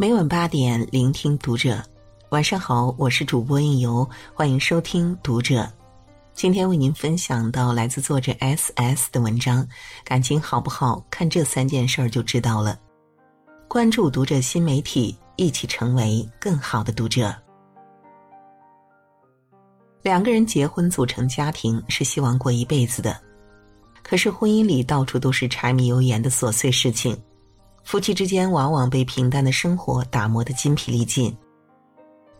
每晚八点，聆听读者。晚上好，我是主播应由，欢迎收听读者。今天为您分享到来自作者 S S 的文章，感情好不好，看这三件事儿就知道了。关注读者新媒体，一起成为更好的读者。两个人结婚组成家庭是希望过一辈子的，可是婚姻里到处都是柴米油盐的琐碎事情。夫妻之间往往被平淡的生活打磨得筋疲力尽，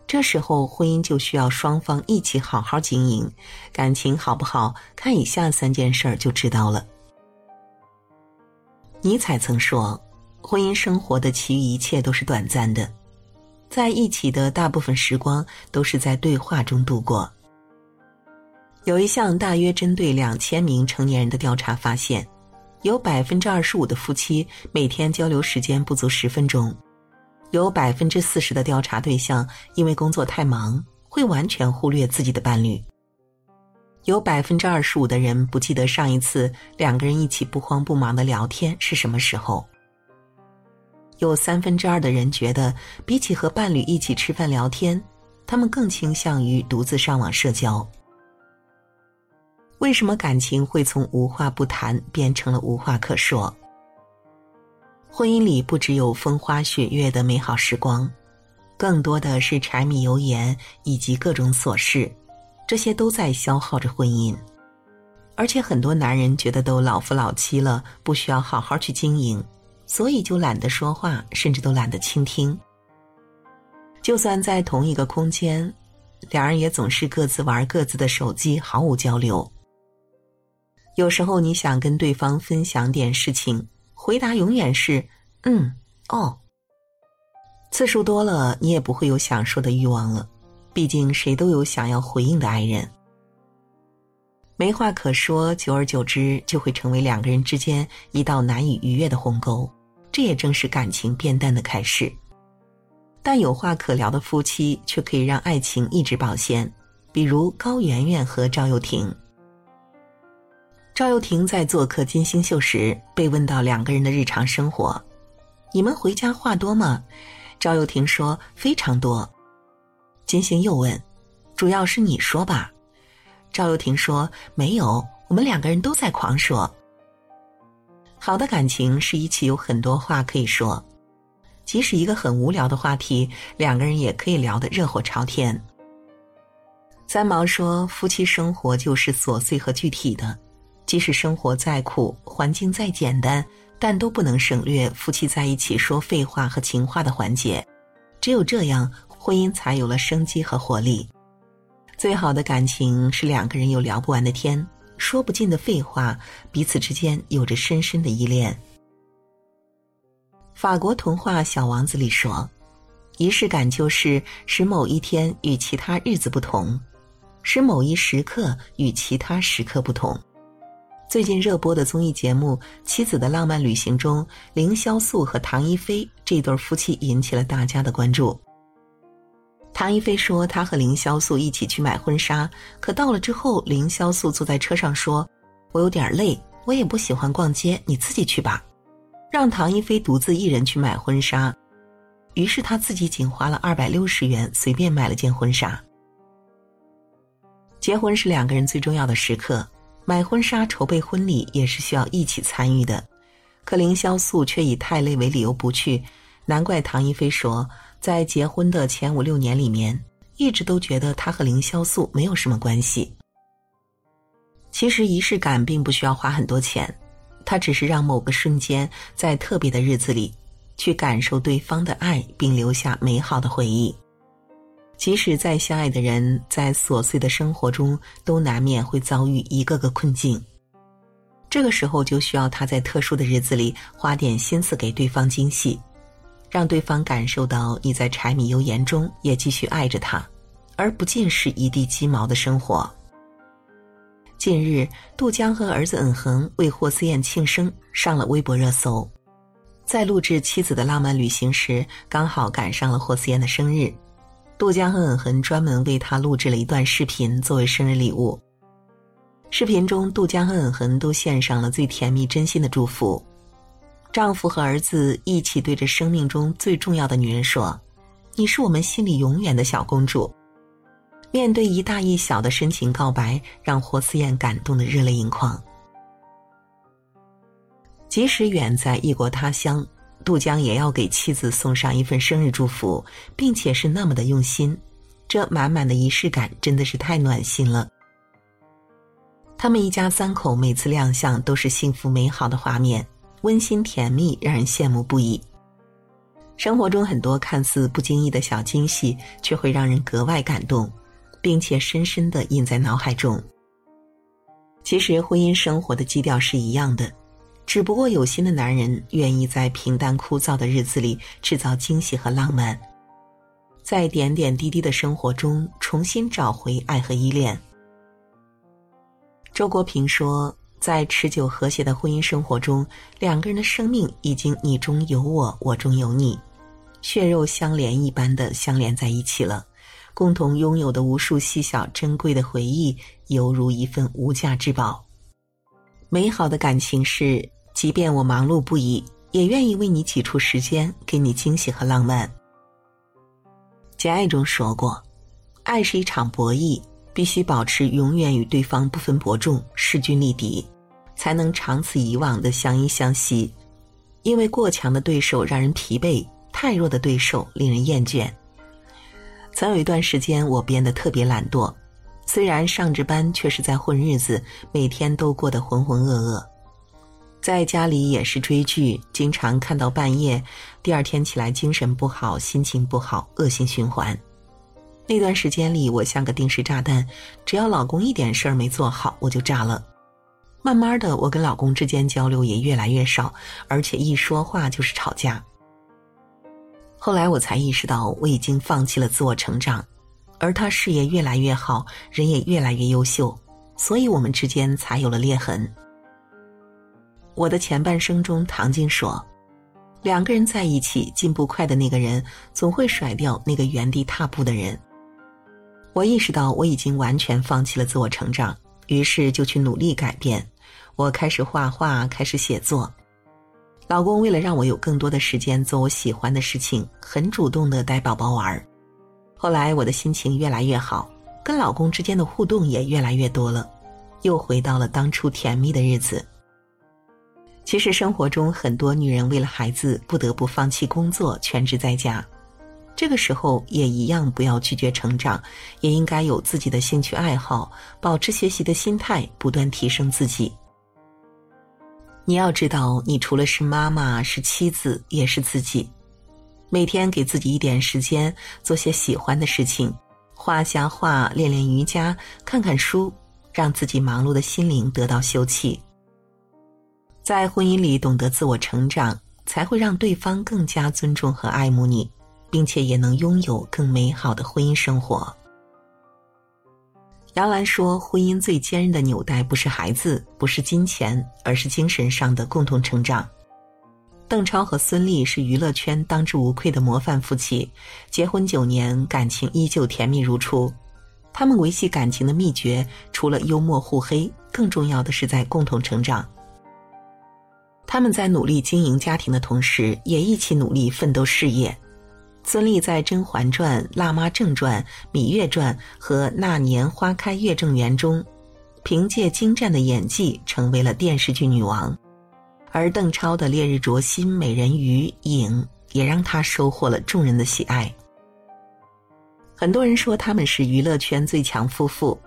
这时候婚姻就需要双方一起好好经营，感情好不好，看以下三件事儿就知道了。尼采曾说：“婚姻生活的其余一切都是短暂的，在一起的大部分时光都是在对话中度过。”有一项大约针对两千名成年人的调查发现。有百分之二十五的夫妻每天交流时间不足十分钟，有百分之四十的调查对象因为工作太忙会完全忽略自己的伴侣，有百分之二十五的人不记得上一次两个人一起不慌不忙的聊天是什么时候，有三分之二的人觉得比起和伴侣一起吃饭聊天，他们更倾向于独自上网社交。为什么感情会从无话不谈变成了无话可说？婚姻里不只有风花雪月的美好时光，更多的是柴米油盐以及各种琐事，这些都在消耗着婚姻。而且很多男人觉得都老夫老妻了，不需要好好去经营，所以就懒得说话，甚至都懒得倾听。就算在同一个空间，两人也总是各自玩各自的手机，毫无交流。有时候你想跟对方分享点事情，回答永远是“嗯哦”。次数多了，你也不会有想说的欲望了。毕竟谁都有想要回应的爱人，没话可说，久而久之就会成为两个人之间一道难以逾越的鸿沟。这也正是感情变淡的开始。但有话可聊的夫妻却可以让爱情一直保鲜，比如高圆圆和赵又廷。赵又廷在做客金星秀时被问到两个人的日常生活：“你们回家话多吗？”赵又廷说：“非常多。”金星又问：“主要是你说吧？”赵又廷说：“没有，我们两个人都在狂说。”好的感情是一起有很多话可以说，即使一个很无聊的话题，两个人也可以聊得热火朝天。三毛说：“夫妻生活就是琐碎和具体的。”即使生活再苦，环境再简单，但都不能省略夫妻在一起说废话和情话的环节。只有这样，婚姻才有了生机和活力。最好的感情是两个人有聊不完的天，说不尽的废话，彼此之间有着深深的依恋。法国童话《小王子》里说：“仪式感就是使某一天与其他日子不同，使某一时刻与其他时刻不同。”最近热播的综艺节目《妻子的浪漫旅行》中，凌潇肃和唐一菲这对夫妻引起了大家的关注。唐一菲说，她和凌潇肃一起去买婚纱，可到了之后，凌潇肃坐在车上说：“我有点累，我也不喜欢逛街，你自己去吧。”让唐一菲独自一人去买婚纱，于是她自己仅花了二百六十元，随便买了件婚纱。结婚是两个人最重要的时刻。买婚纱、筹备婚礼也是需要一起参与的，可凌潇肃却以太累为理由不去，难怪唐一菲说，在结婚的前五六年里面，一直都觉得他和凌潇肃没有什么关系。其实仪式感并不需要花很多钱，它只是让某个瞬间在特别的日子里，去感受对方的爱，并留下美好的回忆。即使再相爱的人，在琐碎的生活中，都难免会遭遇一个个困境。这个时候，就需要他在特殊的日子里花点心思给对方惊喜，让对方感受到你在柴米油盐中也继续爱着他，而不尽是一地鸡毛的生活。近日，杜江和儿子恩恒为霍思燕庆生上了微博热搜，在录制妻子的浪漫旅行时，刚好赶上了霍思燕的生日。杜江和恩恒专门为他录制了一段视频作为生日礼物。视频中，杜江和恩恒都献上了最甜蜜、真心的祝福。丈夫和儿子一起对着生命中最重要的女人说：“你是我们心里永远的小公主。”面对一大一小的深情告白，让霍思燕感动的热泪盈眶。即使远在异国他乡，杜江也要给妻子送上一份生日祝福，并且是那么的用心。这满满的仪式感真的是太暖心了。他们一家三口每次亮相都是幸福美好的画面，温馨甜蜜，让人羡慕不已。生活中很多看似不经意的小惊喜，却会让人格外感动。并且深深的印在脑海中。其实婚姻生活的基调是一样的，只不过有心的男人愿意在平淡枯燥的日子里制造惊喜和浪漫，在点点滴滴的生活中重新找回爱和依恋。周国平说，在持久和谐的婚姻生活中，两个人的生命已经你中有我，我中有你，血肉相连一般的相连在一起了。共同拥有的无数细小珍贵的回忆，犹如一份无价之宝。美好的感情是，即便我忙碌不已，也愿意为你挤出时间，给你惊喜和浪漫。简爱中说过：“爱是一场博弈，必须保持永远与对方不分伯仲、势均力敌，才能长此以往的相依相惜。因为过强的对手让人疲惫，太弱的对手令人厌倦。”曾有一段时间，我变得特别懒惰，虽然上着班，却是在混日子，每天都过得浑浑噩噩。在家里也是追剧，经常看到半夜，第二天起来精神不好，心情不好，恶性循环。那段时间里，我像个定时炸弹，只要老公一点事儿没做好，我就炸了。慢慢的，我跟老公之间交流也越来越少，而且一说话就是吵架。后来我才意识到，我已经放弃了自我成长，而他事业越来越好，人也越来越优秀，所以我们之间才有了裂痕。我的前半生中，唐静说：“两个人在一起，进步快的那个人总会甩掉那个原地踏步的人。”我意识到我已经完全放弃了自我成长，于是就去努力改变。我开始画画，开始写作。老公为了让我有更多的时间做我喜欢的事情，很主动的带宝宝玩。后来我的心情越来越好，跟老公之间的互动也越来越多了，又回到了当初甜蜜的日子。其实生活中很多女人为了孩子不得不放弃工作，全职在家，这个时候也一样不要拒绝成长，也应该有自己的兴趣爱好，保持学习的心态，不断提升自己。你要知道，你除了是妈妈，是妻子，也是自己。每天给自己一点时间，做些喜欢的事情，画下画，练练瑜伽，看看书，让自己忙碌的心灵得到休憩。在婚姻里懂得自我成长，才会让对方更加尊重和爱慕你，并且也能拥有更美好的婚姻生活。杨澜说：“婚姻最坚韧的纽带不是孩子，不是金钱，而是精神上的共同成长。”邓超和孙俪是娱乐圈当之无愧的模范夫妻，结婚九年，感情依旧甜蜜如初。他们维系感情的秘诀，除了幽默互黑，更重要的是在共同成长。他们在努力经营家庭的同时，也一起努力奋斗事业。孙俪在《甄嬛传》《辣妈正传》《芈月传》和《那年花开月正圆》中，凭借精湛的演技成为了电视剧女王；而邓超的《烈日灼心》《美人鱼》影也让他收获了众人的喜爱。很多人说他们是娱乐圈最强夫妇，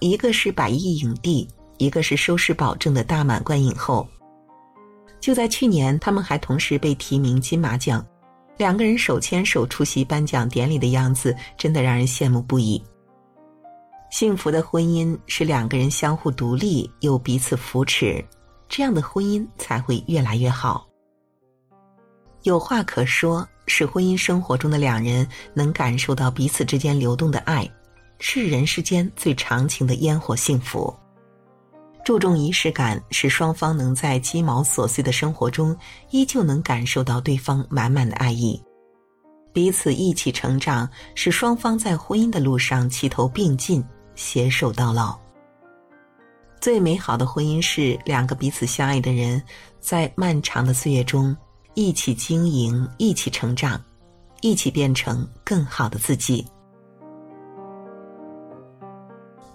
一个是百亿影帝，一个是收视保证的大满贯影后。就在去年，他们还同时被提名金马奖。两个人手牵手出席颁奖典礼的样子，真的让人羡慕不已。幸福的婚姻是两个人相互独立又彼此扶持，这样的婚姻才会越来越好。有话可说，是婚姻生活中的两人能感受到彼此之间流动的爱，是人世间最长情的烟火幸福。注重仪式感，使双方能在鸡毛琐碎的生活中，依旧能感受到对方满满的爱意；彼此一起成长，使双方在婚姻的路上齐头并进，携手到老。最美好的婚姻是两个彼此相爱的人，在漫长的岁月中一起经营，一起成长，一起变成更好的自己。